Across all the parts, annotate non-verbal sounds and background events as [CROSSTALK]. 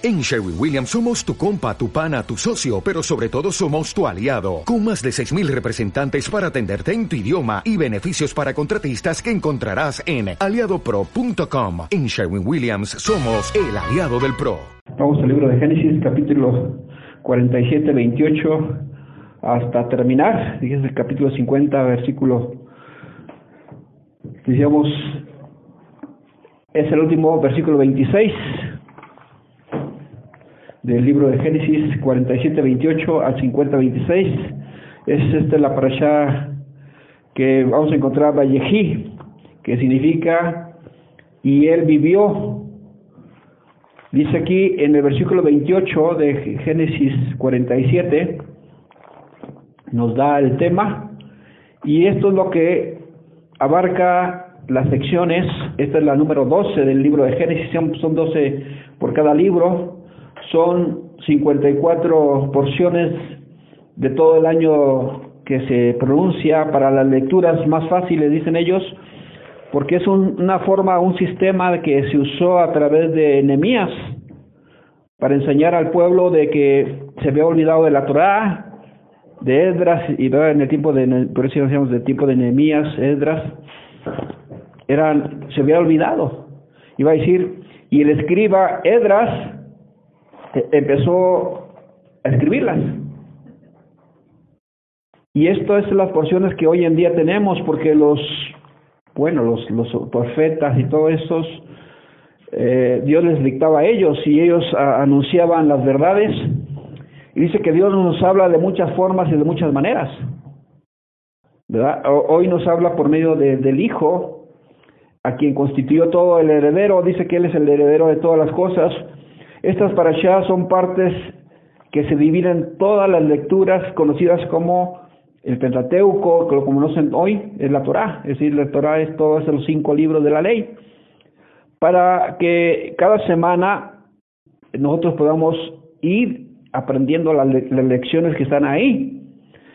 En Sherwin Williams somos tu compa, tu pana, tu socio, pero sobre todo somos tu aliado, con más de 6.000 representantes para atenderte en tu idioma y beneficios para contratistas que encontrarás en aliadopro.com. En Sherwin Williams somos el aliado del PRO. Vamos al libro de Génesis, capítulo 47, 28, hasta terminar, fíjense el capítulo 50, versículo, decíamos, es el último versículo 26 del libro de Génesis 47, 28 al 50, 26. Es esta la parasha que vamos a encontrar Vallejí, que significa y él vivió. Dice aquí en el versículo 28 de Génesis 47, nos da el tema, y esto es lo que abarca las secciones, esta es la número 12 del libro de Génesis, son 12 por cada libro, son 54 porciones de todo el año que se pronuncia para las lecturas más fáciles, dicen ellos, porque es una forma, un sistema que se usó a través de Nehemías para enseñar al pueblo de que se había olvidado de la Torá, de Esdras, y en el tiempo de, por eso decíamos del tiempo de Nehemías, Esdras, eran, se había olvidado. Iba a decir, y el escriba Esdras empezó a escribirlas. Y esto es las porciones que hoy en día tenemos, porque los, bueno, los, los profetas y todos esos, eh, Dios les dictaba a ellos y ellos anunciaban las verdades. Y dice que Dios nos habla de muchas formas y de muchas maneras. ¿verdad? Hoy nos habla por medio de, del Hijo, a quien constituyó todo el heredero, dice que Él es el heredero de todas las cosas, estas parashas son partes que se dividen en todas las lecturas conocidas como el Pentateuco, que lo conocen hoy, es la Torah, es decir, la Torah es todos los cinco libros de la ley, para que cada semana nosotros podamos ir aprendiendo las, lecciones que están ahí.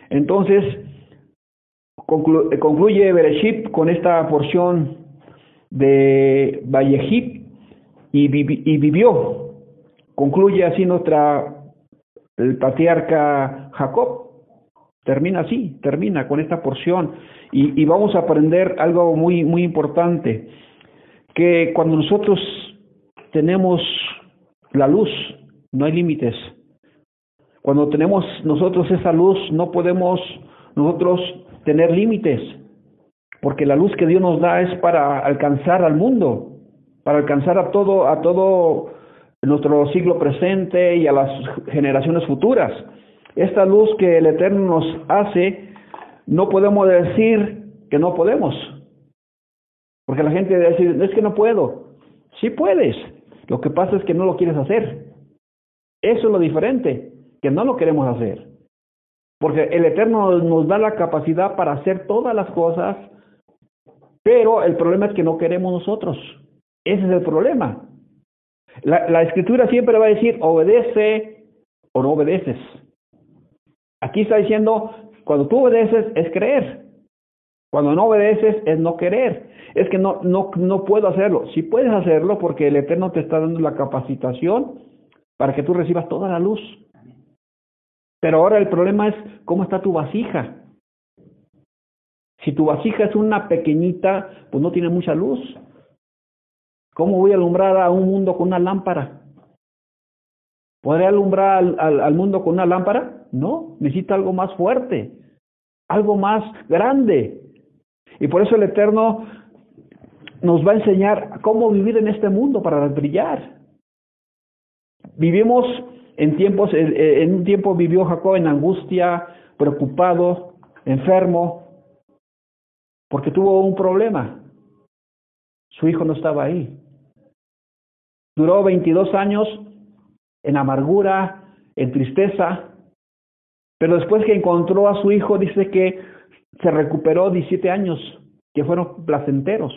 Entonces, concluye Bereshit con esta porción de Vallejit y, y vivió Concluye así nuestra, el patriarca Jacob. Termina así, termina con esta porción. Y, vamos a aprender algo muy, muy importante, que cuando nosotros tenemos la luz, no hay límites. Cuando tenemos nosotros esa luz, no podemos nosotros tener límites, porque la luz que Dios nos da es para alcanzar al mundo, para alcanzar a todo, a todo nuestro siglo presente y a las generaciones futuras. Esta luz que el Eterno nos hace, no podemos decir que no podemos. Porque la gente dice, es que no puedo. Sí puedes. Lo que pasa es que no lo quieres hacer. Eso es lo diferente, que no lo queremos hacer. Porque el Eterno nos da la capacidad para hacer todas las cosas, pero el problema es que no queremos nosotros. Ese es el problema. La, la escritura siempre va a decir obedece o no obedeces. Aquí está diciendo, cuando tú obedeces es creer. Cuando no obedeces es no querer. Es que no, no, no puedo hacerlo. Sí puedes hacerlo porque el Eterno te está dando la capacitación para que tú recibas toda la luz. Pero ahora el problema es cómo está tu vasija. Si tu vasija es una pequeñita, pues no tiene mucha luz. ¿Cómo voy a alumbrar a un mundo con una lámpara? ¿Podré alumbrar al, al, mundo con una lámpara? No, necesita algo más fuerte, algo más grande. Y por eso el Eterno nos va a enseñar cómo vivir en este mundo para brillar. Vivimos en tiempos, en un tiempo vivió Jacob en angustia, preocupado, enfermo, porque tuvo un problema. Su hijo no estaba ahí. Duró 22 años en amargura, en tristeza, pero después que encontró a su hijo, dice que se recuperó 17 años, que fueron placenteros,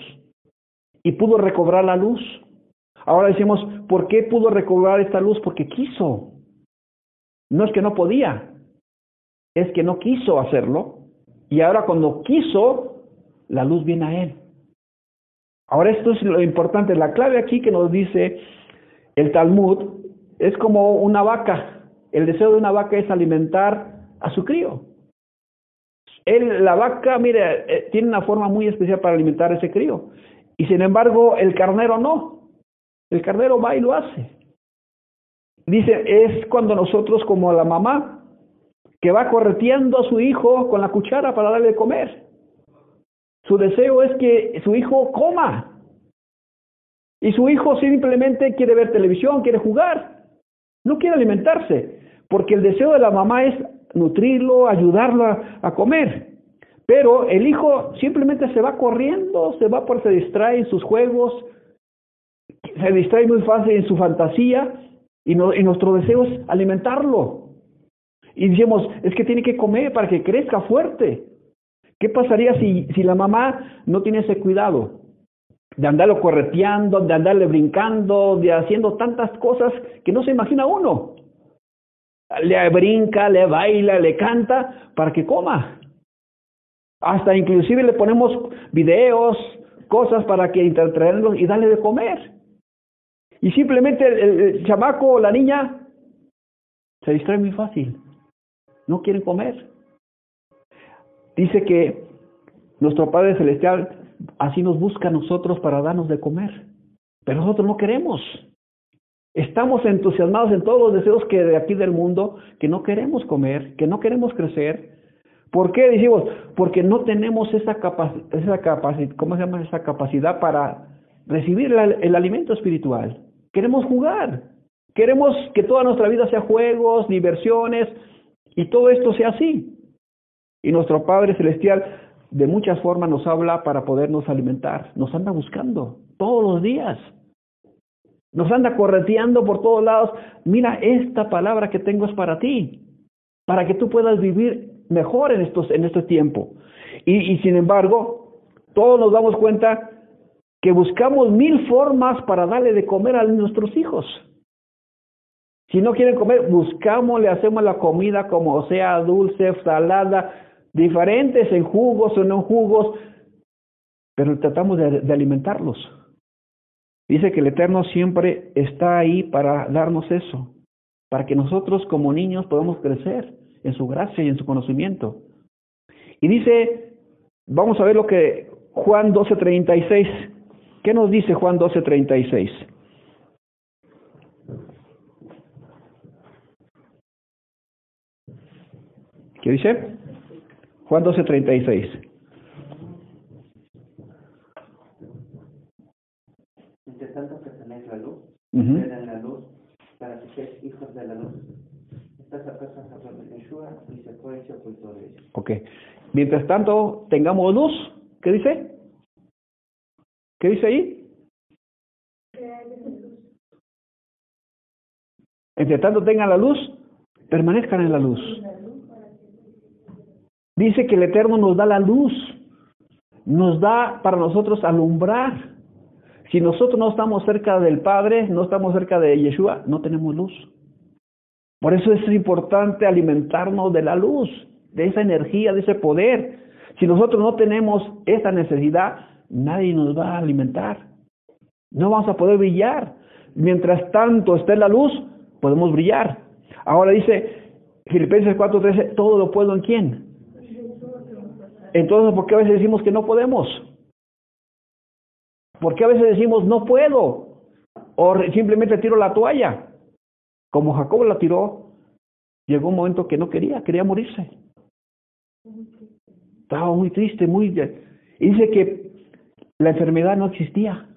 y pudo recobrar la luz. Ahora decimos, ¿por qué pudo recobrar esta luz? Porque quiso. No es que no podía, es que no quiso hacerlo, y ahora cuando quiso, la luz viene a él. Ahora esto es lo importante, la clave aquí que nos dice el Talmud es como una vaca. El deseo de una vaca es alimentar a su crío. Él, la vaca, mire, eh, tiene una forma muy especial para alimentar a ese crío. Y sin embargo, el carnero no. El carnero va y lo hace. Dice, es cuando nosotros como la mamá, que va correteando a su hijo con la cuchara para darle de comer. Su deseo es que su hijo coma. Y su hijo simplemente quiere ver televisión, quiere jugar. No quiere alimentarse. Porque el deseo de la mamá es nutrirlo, ayudarlo a, comer. Pero el hijo simplemente se va corriendo, se va por, se distrae en sus juegos, se distrae muy fácil en su fantasía y, y nuestro deseo es alimentarlo. Y decimos, es que tiene que comer para que crezca fuerte. ¿Qué pasaría si, si la mamá no tiene ese cuidado? De andarlo correteando, de andarle brincando, de haciendo tantas cosas que no se imagina uno le brinca, le baila, le canta para que coma. Hasta inclusive le ponemos videos, cosas para que entretenerlo y darle de comer. Y simplemente el, chamaco o la niña se distrae muy fácil. No quieren comer. Dice que nuestro Padre Celestial así nos busca a nosotros para darnos de comer. Pero nosotros no queremos. Estamos entusiasmados en todos los deseos que de aquí del mundo, que no queremos comer, que no queremos crecer. ¿Por qué decimos? Porque no tenemos esa capacidad, esa capacidad, ¿cómo se llama esa capacidad para recibir el alimento espiritual? Queremos jugar. Queremos que toda nuestra vida sea juegos, diversiones y todo esto sea así. Y nuestro Padre Celestial de muchas formas nos habla para podernos alimentar. Nos anda buscando todos los días. Nos anda correteando por todos lados. Mira, esta palabra que tengo es para ti, para que tú puedas vivir mejor en, estos, en este tiempo. Y, y sin embargo, todos nos damos cuenta que buscamos mil formas para darle de comer a nuestros hijos. Si no quieren comer, buscamos, le hacemos la comida como sea dulce, salada, diferentes en jugos o no jugos, pero tratamos de alimentarlos. Dice que el Eterno siempre está ahí para darnos eso, para que nosotros como niños podamos crecer en su gracia y en su conocimiento. Y dice, vamos a ver lo que Juan 12:36, ¿qué nos dice Juan 12:36? ¿Qué dice? Juan 12:36. tanto que tenéis la luz, uh -huh. la luz para que seáis hijos de la luz. Estas hablan de Yeshua y se fue y se ocultó de ellos. Ok. Mientras tanto, tengamos luz. ¿Qué dice? ¿Qué dice ahí? Entre tanto tengan la luz, permanezcan en la luz. Dice que el Eterno nos da la luz, nos da para nosotros alumbrar. Si nosotros no estamos cerca del Padre, no estamos cerca de Yeshua, no tenemos luz. Por eso es importante alimentarnos de la luz, de esa energía, de ese poder. Si nosotros no tenemos esa necesidad, nadie nos va a alimentar. No vamos a poder brillar. Mientras tanto esté la luz, podemos brillar. Ahora dice Filipenses 4:13, todo lo puedo en quién. Entonces, ¿por qué a veces decimos que no podemos? ¿Por qué a veces decimos no puedo? O simplemente tiro la toalla. Como Jacob la tiró, llegó un momento que no quería, quería morirse. Estaba muy triste, muy... Y dice que la enfermedad no existía.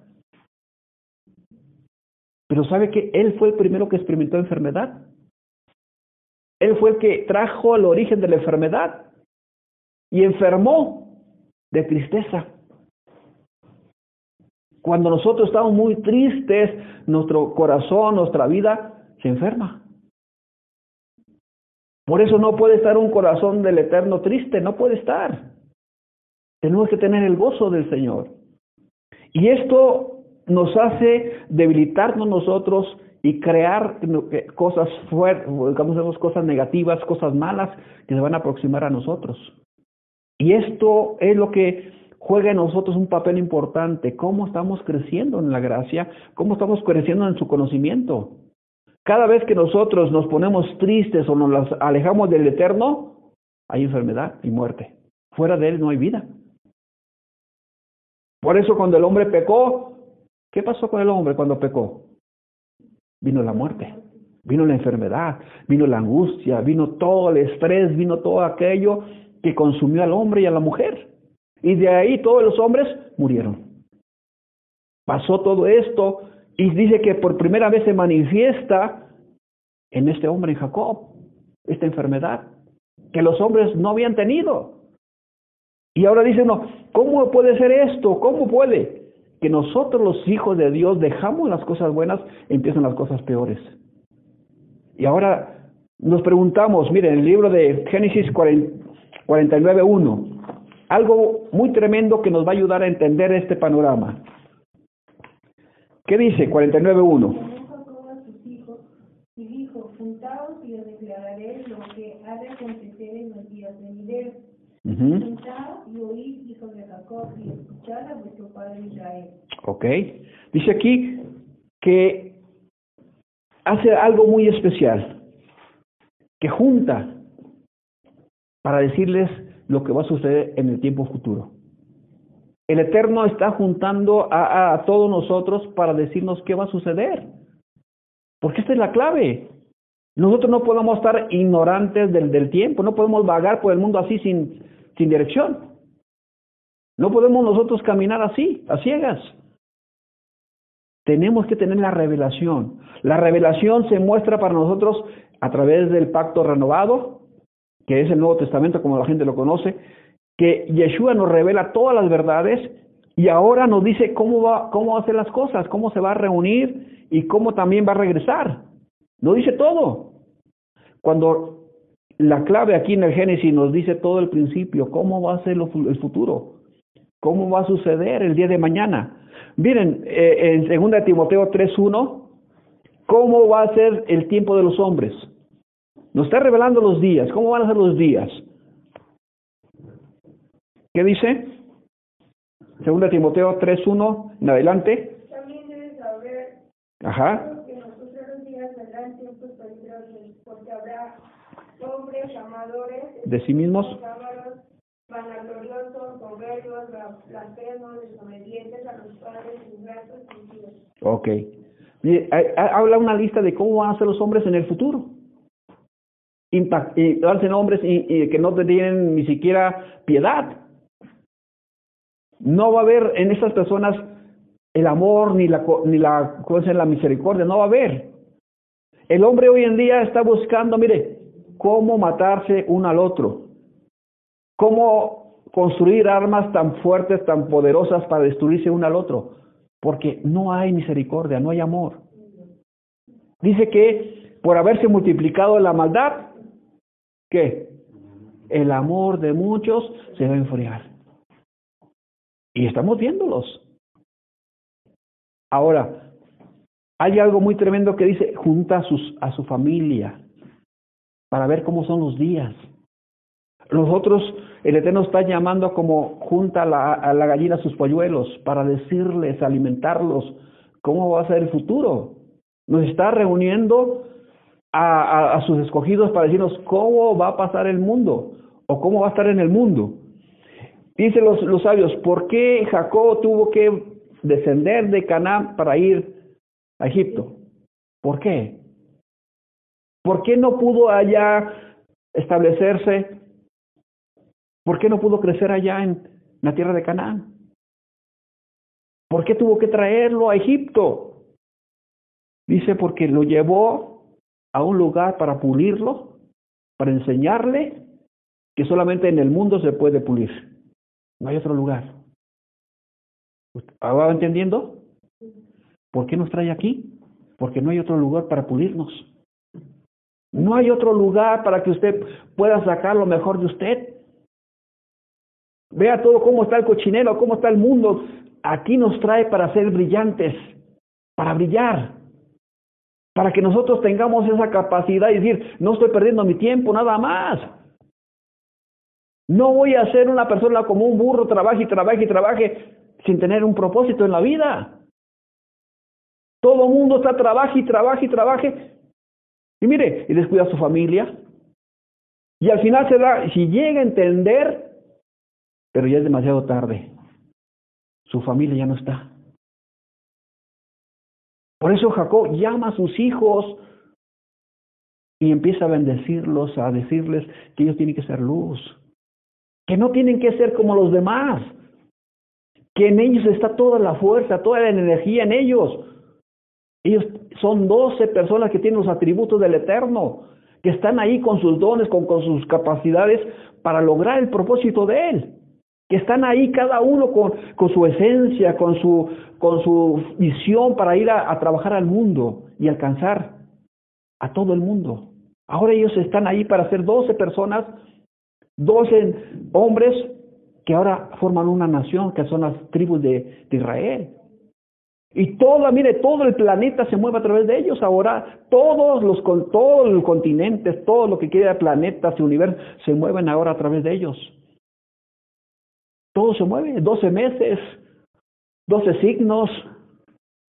Pero sabe que él fue el primero que experimentó enfermedad. Él fue el que trajo el origen de la enfermedad y enfermó de tristeza. Cuando nosotros estamos muy tristes, nuestro corazón, nuestra vida se enferma. Por eso no puede estar un corazón del Eterno triste, no puede estar. Tenemos que tener el gozo del Señor. Y esto nos hace debilitarnos nosotros y crear cosas fuertes, digamos, cosas negativas, cosas malas que se van a aproximar a nosotros. Y esto es lo que juega en nosotros un papel importante. ¿Cómo estamos creciendo en la gracia? ¿Cómo estamos creciendo en su conocimiento? Cada vez que nosotros nos ponemos tristes o nos alejamos del eterno, hay enfermedad y muerte. Fuera de él no hay vida. Por eso cuando el hombre pecó, ¿qué pasó con el hombre cuando pecó? Vino la muerte, vino la enfermedad, vino la angustia, vino todo el estrés, vino todo aquello que consumió al hombre y a la mujer. Y de ahí todos los hombres murieron. Pasó todo esto y dice que por primera vez se manifiesta en este hombre, en Jacob, esta enfermedad que los hombres no habían tenido. Y ahora dice uno, ¿cómo puede ser esto? ¿Cómo puede? Que nosotros los hijos de Dios dejamos las cosas buenas, empiezan las cosas peores. Y ahora nos preguntamos, miren, el libro de Génesis 49.1, algo muy tremendo que nos va a ayudar a entender este panorama. ¿Qué dice 49.1? Y dijo, juntaos y os declararé lo que ha de acontecer en los días venideros. Juntaos y oíd, hijos de Jacob, y escuchad a vuestro padre Israel. Ok. Dice aquí que hace algo muy especial, que junta para decirles lo que va a suceder en el tiempo futuro. El Eterno está juntando a, todos nosotros para decirnos qué va a suceder. Porque esta es la clave. Nosotros no podemos estar ignorantes del, del tiempo, no podemos vagar por el mundo así sin, sin dirección. No podemos nosotros caminar así, a ciegas. Tenemos que tener la revelación. La revelación se muestra para nosotros a través del pacto renovado, que es el Nuevo Testamento como la gente lo conoce, que Yeshua nos revela todas las verdades y ahora nos dice cómo va, cómo va a hacer las cosas, cómo se va a reunir y cómo también va a regresar. No dice todo. Cuando la clave aquí en el Génesis nos dice todo el principio, cómo va a ser el futuro, cómo va a suceder el día de mañana. Miren, eh, en 2 Timoteo 3.1, cómo va a ser el tiempo de los hombres. Nos está revelando los días, cómo van a ser los días. ¿Qué dice? Segunda Timoteo 3.1 en adelante. También debes saber Ajá. que los días vendrán tiempos peligrosos, porque habrá hombres amadores de sí mismos, vanagloriosos, soberbios, blasfemos, desobedientes a los padres, ingratos y Dios. Ok. Habla una lista de cómo van a ser los hombres en el futuro. Impact, y darse hombres y, que no tienen ni siquiera piedad. No va a haber en estas personas el amor ni la, ni la, la misericordia, no va a haber. El hombre hoy en día está buscando, mire, cómo matarse uno al otro, cómo construir armas tan fuertes, tan poderosas para destruirse uno al otro, porque no hay misericordia, no hay amor. Dice que por haberse multiplicado la maldad, ¿qué? El amor de muchos se va a enfriar. Y estamos viéndolos. Ahora, hay algo muy tremendo que dice, junta a, sus, a su familia para ver cómo son los días. Nosotros, el Eterno está llamando como junta a la, a la gallina a sus polluelos para decirles, alimentarlos, cómo va a ser el futuro. Nos está reuniendo a, sus escogidos para decirnos cómo va a pasar el mundo o cómo va a estar en el mundo. Dicen los, los sabios, ¿por qué Jacob tuvo que descender de Canaán para ir a Egipto? ¿Por qué? ¿Por qué no pudo allá establecerse? ¿Por qué no pudo crecer allá en la tierra de Canaán? ¿Por qué tuvo que traerlo a Egipto? Dice porque lo llevó a un lugar para pulirlo, para enseñarle que solamente en el mundo se puede pulir. No hay otro lugar. ¿Va entendiendo? ¿Por qué nos trae aquí? Porque no hay otro lugar para pulirnos. No hay otro lugar para que usted pueda sacar lo mejor de usted. Vea todo cómo está el cochinero, cómo está el mundo. Aquí nos trae para ser brillantes, para brillar, para que nosotros tengamos esa capacidad de decir, no estoy perdiendo mi tiempo, nada más. No voy a ser una persona como un burro, trabaje y trabaje y trabaje sin tener un propósito en la vida. Todo el mundo está trabaje y trabaje y trabaje Y mire, y descuida a su familia. Y al final se da, si llega a entender, pero ya es demasiado tarde. Su familia ya no está. Por eso Jacob llama a sus hijos y empieza a bendecirlos, a decirles que ellos tienen que ser luz, que no tienen que ser como los demás, que en ellos está toda la fuerza, toda la energía en ellos. Ellos son doce personas que tienen los atributos del Eterno, que están ahí con sus dones, con, con sus capacidades para lograr el propósito de Él que están ahí cada uno con, con su esencia, con su, con su visión para ir a, trabajar al mundo y alcanzar a todo el mundo. Ahora ellos están ahí para ser doce personas, doce hombres que ahora forman una nación, que son las tribus de, de Israel. Y todo, mire, todo el planeta se mueve a través de ellos. Ahora todos los todos los continentes, todo lo que queda planetas y universo se mueven ahora a través de ellos. Todo se mueve, 12 meses, 12 signos,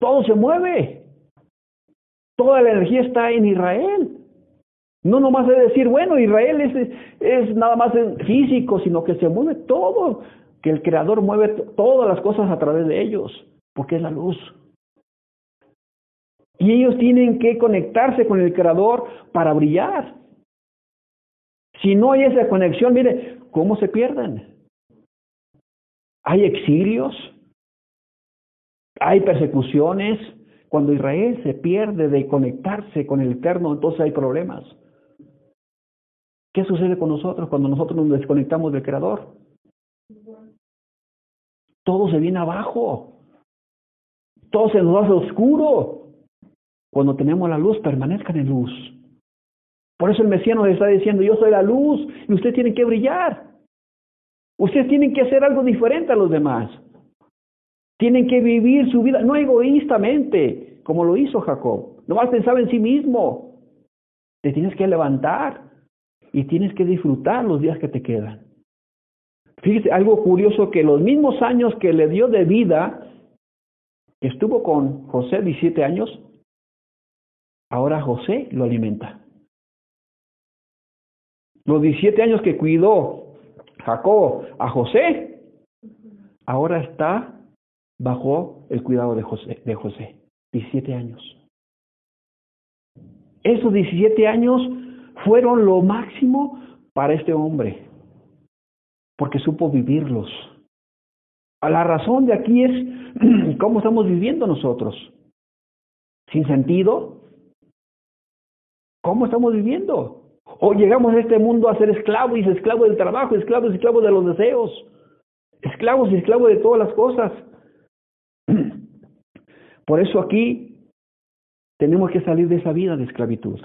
todo se mueve. Toda la energía está en Israel. No nomás es decir, bueno, Israel es, es nada más físico, sino que se mueve todo, que el Creador mueve todas las cosas a través de ellos, porque es la luz. Y ellos tienen que conectarse con el Creador para brillar. Si no hay esa conexión, mire, ¿cómo se pierden? Hay exilios, hay persecuciones. Cuando Israel se pierde de conectarse con el Eterno, entonces hay problemas. ¿Qué sucede con nosotros cuando nosotros nos desconectamos del Creador? Todo se viene abajo. Todo se nos hace oscuro. Cuando tenemos la luz, permanezcan en luz. Por eso el Mesías nos está diciendo, yo soy la luz y usted tiene que brillar. Ustedes tienen que hacer algo diferente a los demás. Tienen que vivir su vida, no egoístamente, como lo hizo Jacob. No más pensaba en sí mismo. Te tienes que levantar y tienes que disfrutar los días que te quedan. Fíjese, algo curioso que los mismos años que le dio de vida, estuvo con José 17 años, ahora José lo alimenta. Los 17 años que cuidó Jacob a José, ahora está bajo el cuidado de José, de José, 17 años. Esos 17 años fueron lo máximo para este hombre, porque supo vivirlos. La razón de aquí es [CLEARS THROAT] cómo estamos viviendo nosotros. Sin sentido. ¿Cómo estamos viviendo? O llegamos a este mundo a ser esclavos y esclavos del trabajo, esclavos y esclavos de los deseos, esclavos y esclavos de todas las cosas. [CLEARS THROAT] Por eso aquí tenemos que salir de esa vida de esclavitud.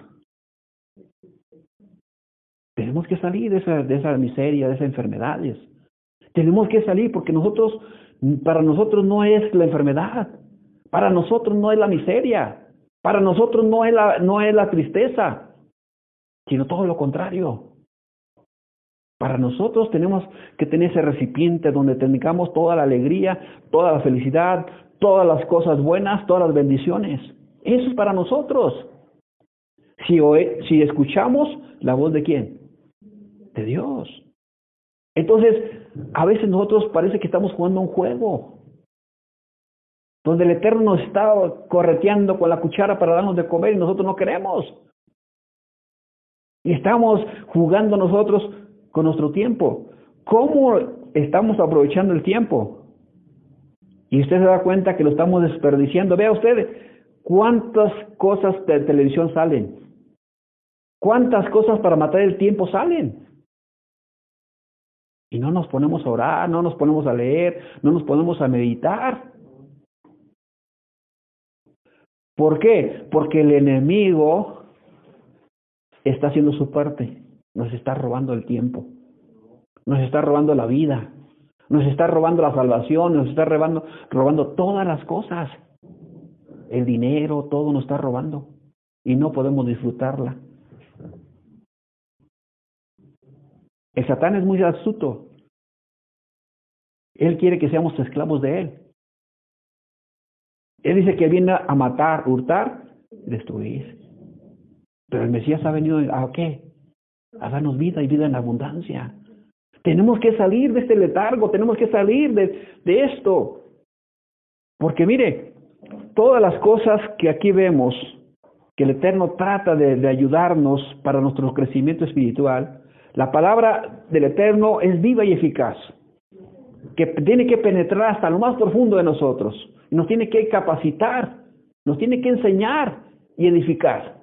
Tenemos que salir de esa, de esa miseria, de esas enfermedades. Tenemos que salir porque nosotros, para nosotros no es la enfermedad, para nosotros no es la miseria, para nosotros no es la, no es la tristeza, sino todo lo contrario. Para nosotros tenemos que tener ese recipiente donde tengamos toda la alegría, toda la felicidad, todas las cosas buenas, todas las bendiciones. Eso es para nosotros. Si, si escuchamos la voz de quién? De Dios. Entonces, a veces nosotros parece que estamos jugando un juego, donde el Eterno nos está correteando con la cuchara para darnos de comer y nosotros no queremos. Y estamos jugando nosotros con nuestro tiempo. ¿Cómo estamos aprovechando el tiempo? Y usted se da cuenta que lo estamos desperdiciando. Vea usted cuántas cosas de televisión salen. ¿Cuántas cosas para matar el tiempo salen? Y no nos ponemos a orar, no nos ponemos a leer, no nos ponemos a meditar. ¿Por qué? Porque el enemigo está haciendo su parte, nos está robando el tiempo, nos está robando la vida, nos está robando la salvación, nos está robando, robando todas las cosas. El dinero, todo nos está robando y no podemos disfrutarla. El Satán es muy astuto. Él quiere que seamos esclavos de él. Él dice que viene a matar, hurtar, destruir. Pero el Mesías ha venido a qué? A darnos vida y vida en abundancia. Tenemos que salir de este letargo, tenemos que salir de, esto. Porque mire, todas las cosas que aquí vemos, que el Eterno trata de, de ayudarnos para nuestro crecimiento espiritual, la palabra del Eterno es viva y eficaz, que tiene que penetrar hasta lo más profundo de nosotros, nos tiene que capacitar, nos tiene que enseñar y edificar.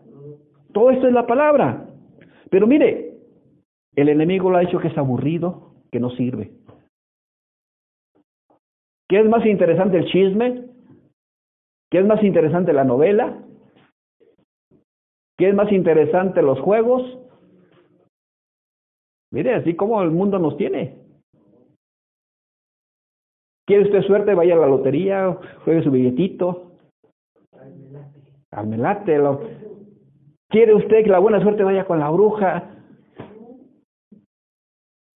Todo esto es la palabra. Pero mire, el enemigo lo ha dicho que es aburrido, que no sirve. ¿Qué es más interesante el chisme? ¿Qué es más interesante la novela? ¿Qué es más interesante los juegos? Mire, así como el mundo nos tiene. ¿Quiere usted suerte? Vaya a la lotería, juegue su billetito. Al melate. Lo... ¿Quiere usted que la buena suerte vaya con la bruja?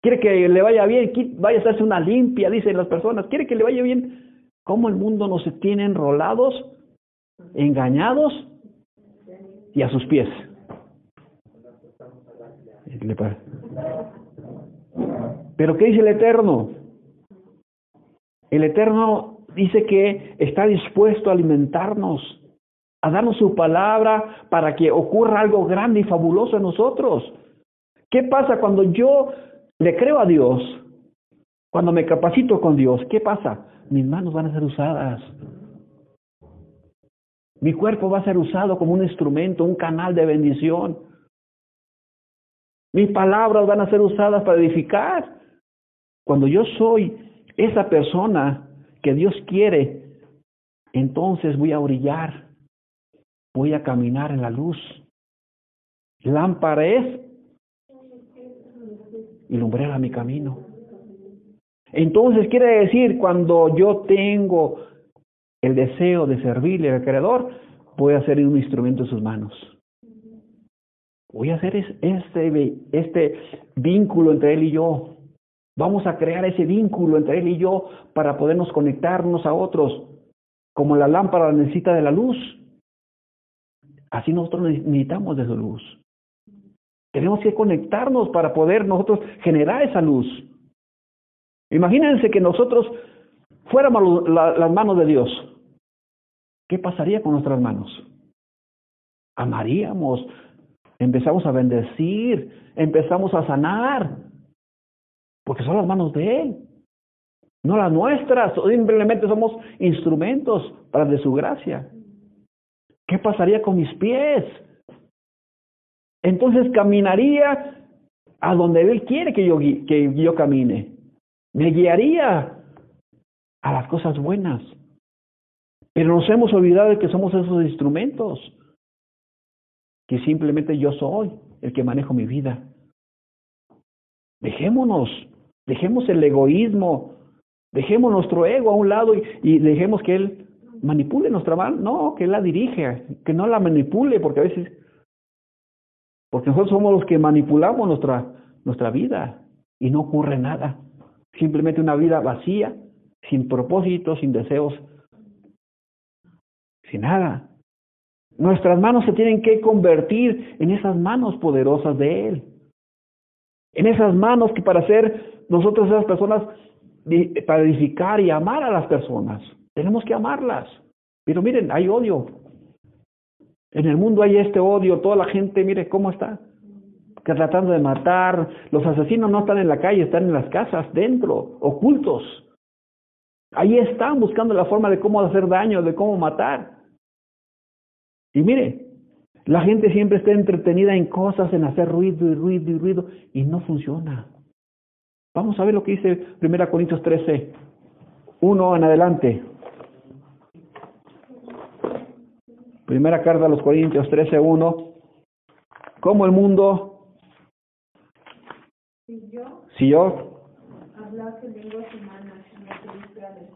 ¿Quiere que le vaya bien? Vaya a hacerse una limpia, dicen las personas. ¿Quiere que le vaya bien? ¿Cómo el mundo nos tiene enrolados, engañados y a sus pies? Pero ¿qué dice el Eterno? El Eterno dice que está dispuesto a alimentarnos, a darnos su palabra para que ocurra algo grande y fabuloso en nosotros. ¿Qué pasa cuando yo le creo a Dios? Cuando me capacito con Dios, ¿qué pasa? Mis manos van a ser usadas. Mi cuerpo va a ser usado como un instrumento, un canal de bendición. Mis palabras van a ser usadas para edificar. Cuando yo soy esa persona que Dios quiere, entonces voy a brillar, voy a caminar en la luz. Lámpara es y lumbrera mi camino. Entonces quiere decir, cuando yo tengo el deseo de servirle al Creador, voy a ser un instrumento en sus manos. Voy a hacer este, este vínculo entre Él y yo. Vamos a crear ese vínculo entre Él y yo para podernos conectarnos a otros, como la lámpara necesita de la luz. Así nosotros necesitamos de su luz. Tenemos que conectarnos para poder nosotros generar esa luz. Imagínense que nosotros fuéramos las manos de Dios. ¿Qué pasaría con nuestras manos? Amaríamos, empezamos a bendecir, empezamos a sanar, porque son las manos de Él, no las nuestras, simplemente somos instrumentos para de su gracia. ¿Qué pasaría con mis pies? Entonces caminaría a donde Él quiere que yo, que yo camine. Me guiaría a las cosas buenas. Pero nos hemos olvidado de que somos esos instrumentos, que simplemente yo soy el que manejo mi vida. Dejémonos Dejemos el egoísmo, dejemos nuestro ego a un lado y, dejemos que Él manipule nuestra mano. No, que la dirija, que no la manipule, porque a veces, porque nosotros somos los que manipulamos nuestra, nuestra vida y no ocurre nada. Simplemente una vida vacía, sin propósito, sin deseos, sin nada. Nuestras manos se tienen que convertir en esas manos poderosas de Él. En esas manos que para ser nosotros esas personas para edificar y amar a las personas. Tenemos que amarlas. Pero miren, hay odio. En el mundo hay este odio, toda la gente, mire cómo está. Que tratando de matar. Los asesinos no están en la calle, están en las casas, dentro, ocultos. Ahí están buscando la forma de cómo hacer daño, de cómo matar. Y mire, la gente siempre está entretenida en cosas, en hacer ruido y ruido y ruido, y no funciona. Vamos a ver lo que dice 1 Corintios 13, 1 en adelante. Primera carta a los Corintios 13, 1. ¿Cómo el mundo? Si yo, si yo hablase lenguas humanas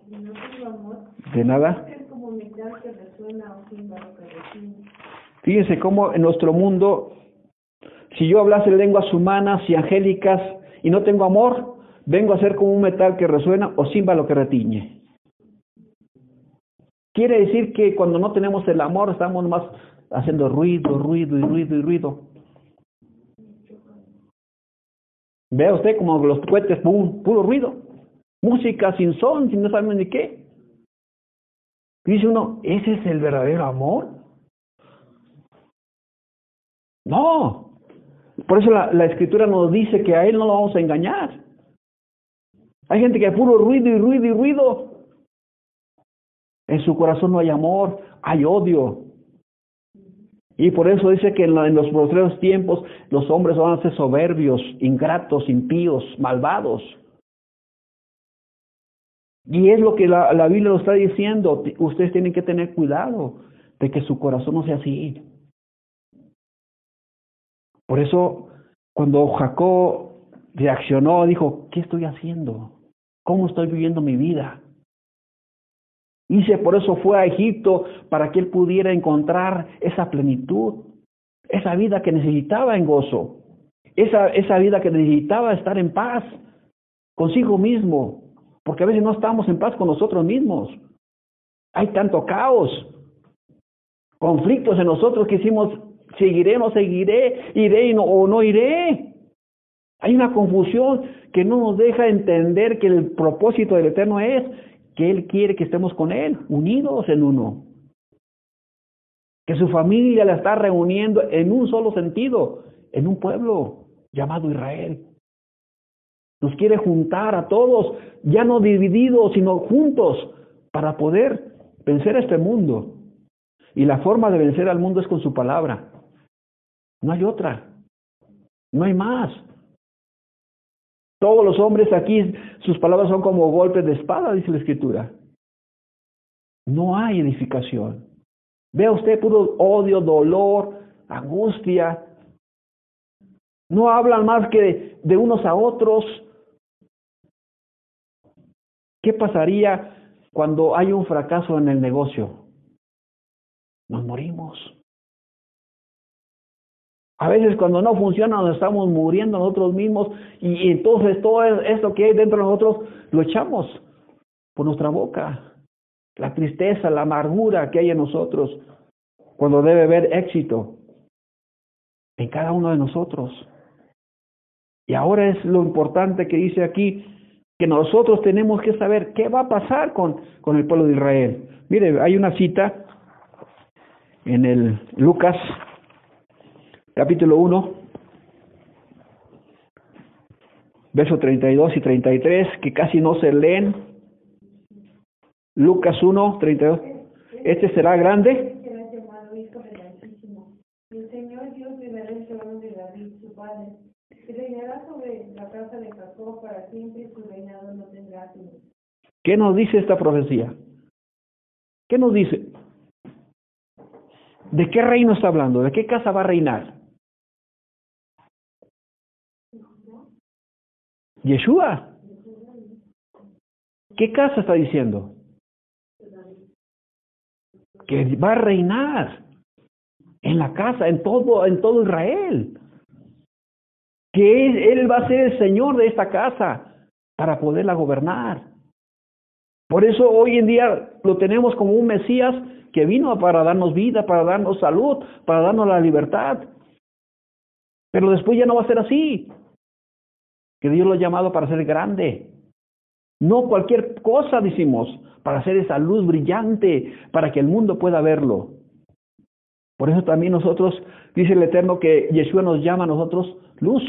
y no tengo amor, de nada. Es como que resuena o que. Fíjense cómo en nuestro mundo, si yo hablase lenguas humanas y angélicas y no tengo amor, vengo a ser como un metal que resuena o címbalo que retiñe. Quiere decir que cuando no tenemos el amor estamos más haciendo ruido, ruido y ruido y ruido. Vea usted como los cohetes, puro ruido. Música sin son, sin no saben ni qué. Dice uno, ¿ese es el verdadero amor? No. Por eso la, la escritura nos dice que a Él no lo vamos a engañar. Hay gente que hay puro ruido y ruido y ruido. En su corazón no hay amor, hay odio. Y por eso dice que en, los próximos tiempos los hombres van a ser soberbios, ingratos, impíos, malvados. Y es lo que la, la Biblia lo está diciendo. Ustedes tienen que tener cuidado de que su corazón no sea así. Por eso, cuando Jacob reaccionó, dijo, ¿qué estoy haciendo? ¿Cómo estoy viviendo mi vida? Dice, por eso fue a Egipto, para que él pudiera encontrar esa plenitud, esa vida que necesitaba en gozo, esa, esa vida que necesitaba estar en paz consigo mismo, porque a veces no estamos en paz con nosotros mismos. Hay tanto caos, conflictos en nosotros que decimos, seguiré, no seguiré, iré o no iré. Hay una confusión que no nos deja entender que el propósito del Eterno es que Él quiere que estemos con Él, unidos en uno. Que su familia la está reuniendo en un solo sentido, en un pueblo llamado Israel. Nos quiere juntar a todos, ya no divididos, sino juntos, para poder vencer este mundo. Y la forma de vencer al mundo es con su palabra. No hay otra. No hay más. Todos los hombres aquí, sus palabras son como golpes de espada, dice la escritura. No hay edificación. Vea usted puro odio, dolor, angustia. No hablan más que de, unos a otros. ¿Qué pasaría cuando hay un fracaso en el negocio? Nos morimos. A veces cuando no funciona nos estamos muriendo nosotros mismos y, entonces todo esto que hay dentro de nosotros lo echamos por nuestra boca. La tristeza, la amargura que hay en nosotros cuando debe haber éxito en cada uno de nosotros. Y ahora es lo importante que dice aquí, que nosotros tenemos que saber qué va a pasar con, con el pueblo de Israel. Mire, hay una cita en el Lucas capítulo 1, versos 32 y 33, que casi no se leen. Lucas 1, 32. Este será grande. El Señor Dios le dará el trono de David, su padre, y reinará sobre la casa de Jacob para siempre, y su reinado no tendrá fin. ¿Qué nos dice esta profecía? ¿Qué nos dice? ¿De qué reino está hablando? ¿De qué casa va a reinar? Yeshua. ¿Qué casa está diciendo? Que va a reinar en la casa, en todo, en todo Israel. Que él, va a ser el Señor de esta casa para poderla gobernar. Por eso hoy en día lo tenemos como un Mesías que vino para darnos vida, para darnos salud, para darnos la libertad. Pero después ya no va a ser así que Dios lo ha llamado para ser grande. No cualquier cosa, decimos, para hacer esa luz brillante, para que el mundo pueda verlo. Por eso también nosotros, dice el Eterno, que Yeshua nos llama a nosotros luz.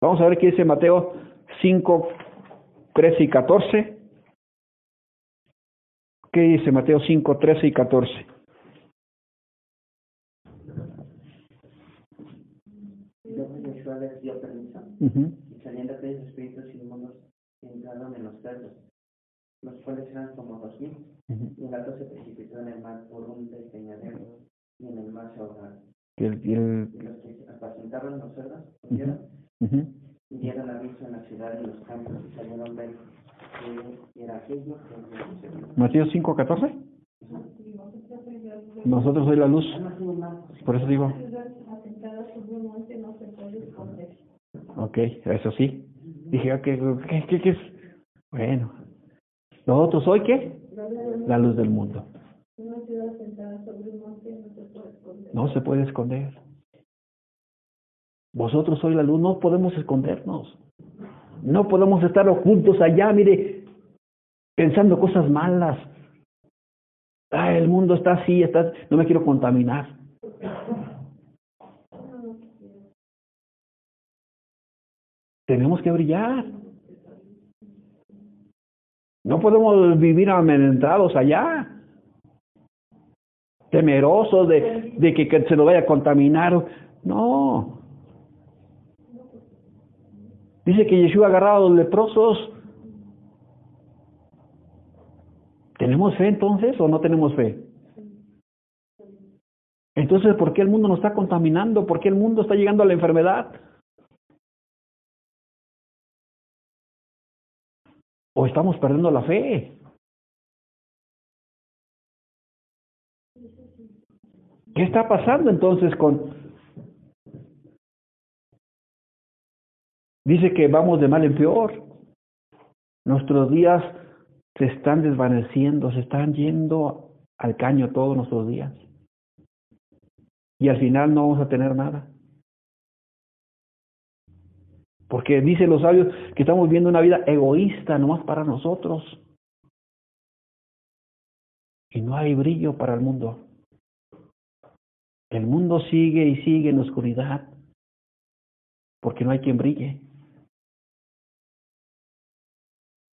Vamos a ver qué dice Mateo 5, 13 y 14. ¿Qué dice Mateo 5, 13 y 14? Y saliendo aquellos espíritus inmundos entraron en los cerdos, los cuales eran como dos mil. Y el gato se precipitó en el mar por un despeñadero y en el mar se ahogaron. Y, los que apacentaban los cerdos huyeron y dieron aviso en la ciudad y en los campos y salieron ver que era aquello que Mateo 5, 14. Nosotros soy la luz. Por eso digo. Ok, eso sí. Dije, ¿qué, qué, es? Bueno. ¿Nosotros hoy qué? La luz del mundo. No se puede esconder. Vosotros sois la luz, no podemos escondernos. No podemos estar ocultos allá, mire, pensando cosas malas. Ah, el mundo está así, está, no me quiero contaminar. Tenemos que brillar. No podemos vivir amenazados allá, temerosos de, que se nos vaya a contaminar. No, Dice que Yeshua agarraba a los leprosos. ¿Tenemos fe entonces o no tenemos fe? Entonces, ¿por qué el mundo nos está contaminando? ¿Por qué el mundo está llegando a la enfermedad? ¿O estamos perdiendo la fe? ¿Qué está pasando entonces con, Dice que vamos de mal en peor. Nuestros días se están desvaneciendo, se están yendo al caño todos nuestros días. Y al final no vamos a tener nada. Porque dicen los sabios que estamos viviendo una vida egoísta, nomás para nosotros. Y no hay brillo para el mundo. El mundo sigue y sigue en oscuridad. Porque no hay quien brille.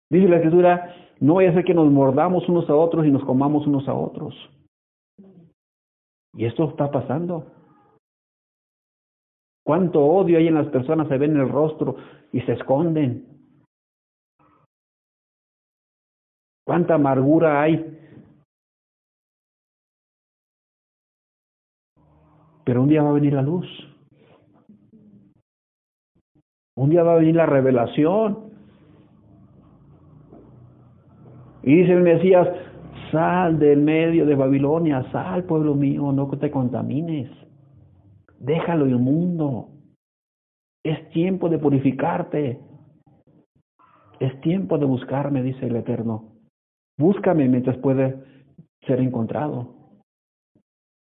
Dice la escritura, no vaya a ser que nos mordamos unos a otros y nos comamos unos a otros. Y esto está pasando. Cuánto odio hay en las personas, se ven en el rostro y se esconden. Cuánta amargura hay. Pero un día va a venir la luz. Un día va a venir la revelación. Y dice el Mesías, sal del medio de Babilonia, sal pueblo mío, no te contamines. Déjalo inmundo. Es tiempo de purificarte. Es tiempo de buscarme, dice el Eterno. Búscame mientras puede ser encontrado.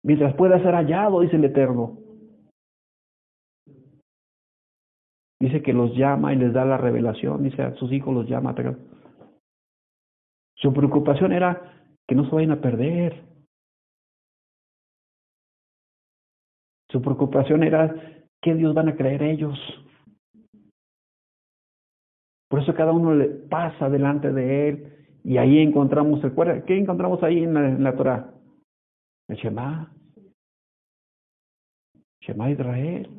Mientras pueda ser hallado, dice el Eterno. Dice que los llama y les da la revelación. Dice a sus hijos los llama. Su preocupación era que no se vayan a perder. Su preocupación era qué Dios van a creer ellos. Por eso cada uno le pasa delante de él y ahí encontramos el ¿Qué encontramos ahí en la, en Torah? El Shema. Shema Israel.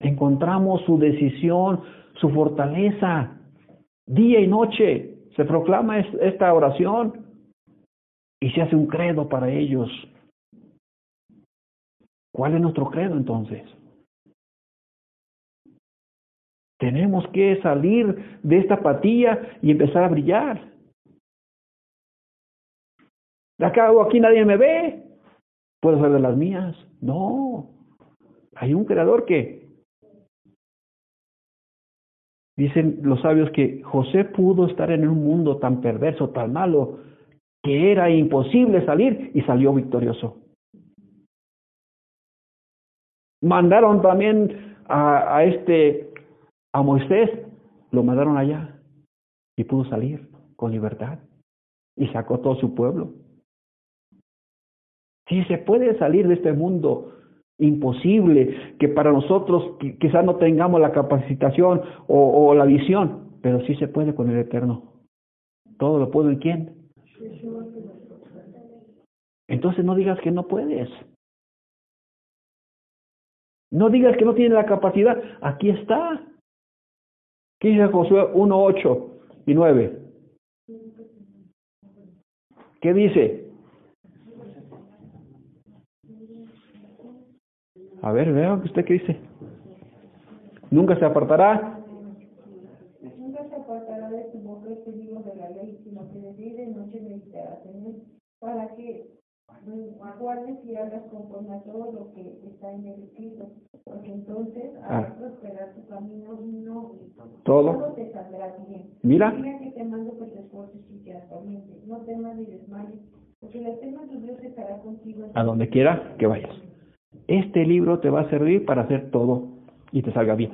Encontramos su decisión, su fortaleza, día y noche se proclama esta oración y se hace un credo para ellos. ¿Cuál es nuestro credo entonces? Tenemos que salir de esta apatía y empezar a brillar. De acá o aquí nadie me ve. Puedo ser de las mías. No. Hay un creador que Dicen los sabios que José pudo estar en un mundo tan perverso, tan malo, que era imposible salir y salió victorioso. Mandaron también a, a este, a Moisés, lo mandaron allá y pudo salir con libertad y sacó todo su pueblo. Si se puede salir de este mundo imposible, que para nosotros quizás no tengamos la capacitación o, o, la visión, pero sí se puede con el Eterno. Todo lo puedo en quién. Entonces no digas que no puedes. No digas que no tienes la capacidad. Aquí está. ¿Qué dice Josué 1, 8 y 9? ¿Qué dice? A ver, vea usted qué dice. Nunca se apartará. Nunca se apartará de tu boca este libro de la ley, sino que de día y de noche meditarás en él, para que guardes y hagas conforme a todo lo que está en el escrito, entonces harás ah. prosperar tu camino y no todo, todo te saldrá bien. Mira. Mira que te mando te esfuerces y actualmente no temas ni desmayes, porque tu Dios estará contigo. A donde quiera que vayas. Este libro te va a servir para hacer todo y te salga bien.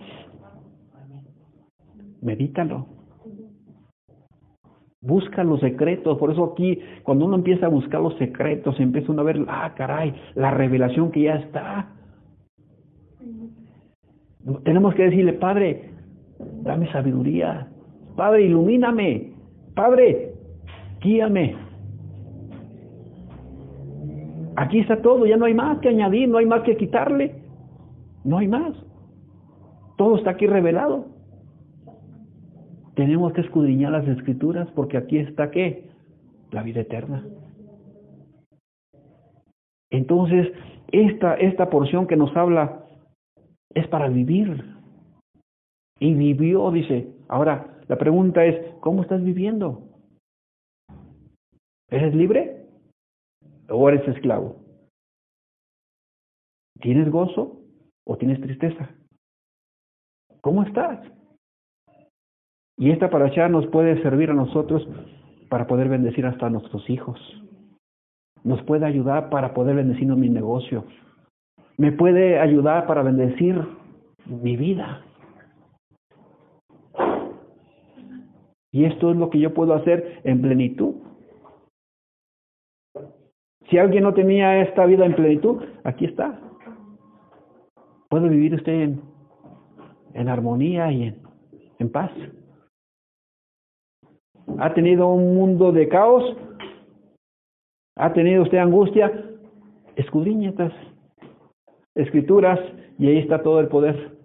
Medítalo. Busca los secretos. Por eso aquí, cuando uno empieza a buscar los secretos, empieza uno a ver, ah, caray, la revelación que ya está. Tenemos que decirle, Padre, dame sabiduría. Padre, ilumíname. Padre, guíame. Aquí está todo, ya no hay más que añadir, no hay más que quitarle. No hay más. Todo está aquí revelado. Tenemos que escudriñar las escrituras porque aquí está qué? La vida eterna. Entonces, esta, esta porción que nos habla es para vivir. Y vivió, dice. Ahora, la pregunta es, ¿cómo estás viviendo? ¿Eres libre o eres esclavo? ¿Tienes gozo o tienes tristeza? ¿Cómo estás? Y esta paracha nos puede servir a nosotros para poder bendecir hasta a nuestros hijos. Nos puede ayudar para poder bendecir mi negocio. Me puede ayudar para bendecir mi vida. Y esto es lo que yo puedo hacer en plenitud. Si alguien no tenía esta vida en plenitud, aquí está. Puede vivir usted en, en armonía y en, en paz. ¿Ha tenido un mundo de caos? ¿Ha tenido usted angustia? Escudriñe estas escrituras y ahí está todo el poder.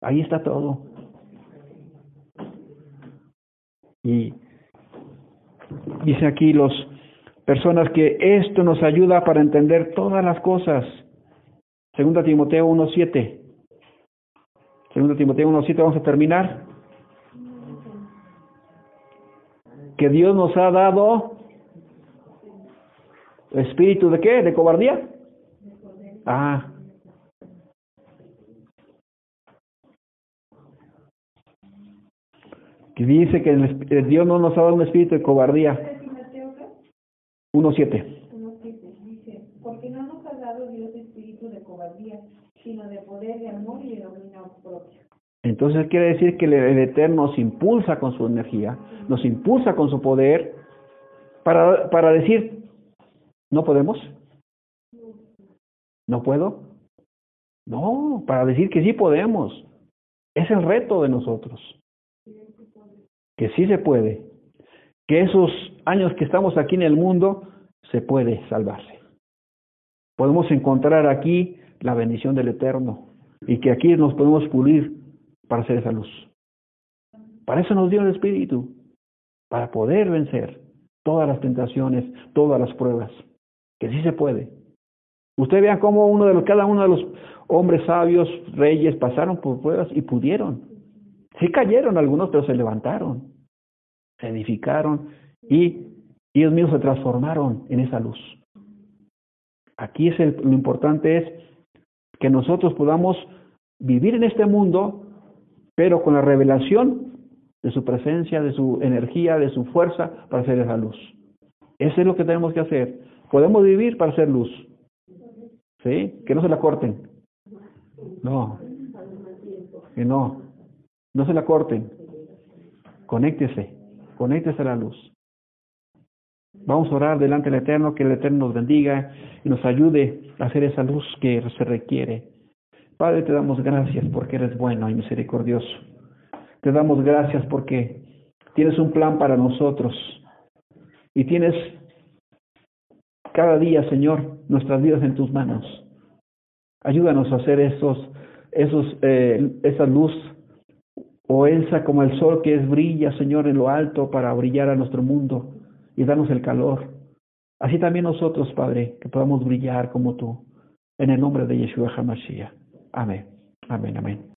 Ahí está todo. Y dice aquí los personas que esto nos ayuda para entender todas las cosas. Segunda Timoteo 1.7. Segunda Timoteo 1.7 vamos a terminar. Que Dios nos ha dado espíritu de qué? ¿De cobardía? Ah. Dice que el, Dios no nos ha dado un espíritu de cobardía. 1.7. porque no nos ha dado Dios espíritu de cobardía, sino de poder, de amor y de dominio propio. Entonces quiere decir que el, Eterno nos impulsa con su energía, nos impulsa con su poder para, para decir, ¿no podemos? ¿No puedo? No, para decir que sí podemos. Es el reto de nosotros. Que sí se puede. Que esos años que estamos aquí en el mundo se puede salvarse. Podemos encontrar aquí la bendición del Eterno y que aquí nos podemos pulir para hacer esa luz. Para eso nos dio el Espíritu, para poder vencer todas las tentaciones, todas las pruebas, que sí se puede. Usted vea cómo uno de los, cada uno de los hombres sabios, reyes, pasaron por pruebas y pudieron. Sí cayeron algunos, pero se levantaron, se edificaron y ellos mismos se transformaron en esa luz. Aquí es el, lo importante es que nosotros podamos vivir en este mundo pero con la revelación de su presencia, de su energía, de su fuerza para hacer esa luz. Eso es lo que tenemos que hacer. Podemos vivir para hacer luz. ¿Sí? Que no se la corten. No. Que no. No se la corten. Conéctese. Conéctese a la luz. Vamos a orar delante del Eterno, que el Eterno nos bendiga y nos ayude a hacer esa luz que se requiere. Padre, te damos gracias porque eres bueno y misericordioso. Te damos gracias porque tienes un plan para nosotros y tienes cada día, Señor, nuestras vidas en tus manos. Ayúdanos a hacer esos, esos, eh, esa luz o esa como el sol que es brilla, Señor, en lo alto para brillar a nuestro mundo y darnos el calor. Así también nosotros, Padre, que podamos brillar como tú. En el nombre de Yeshua HaMashiach. Amén. Amén, amén.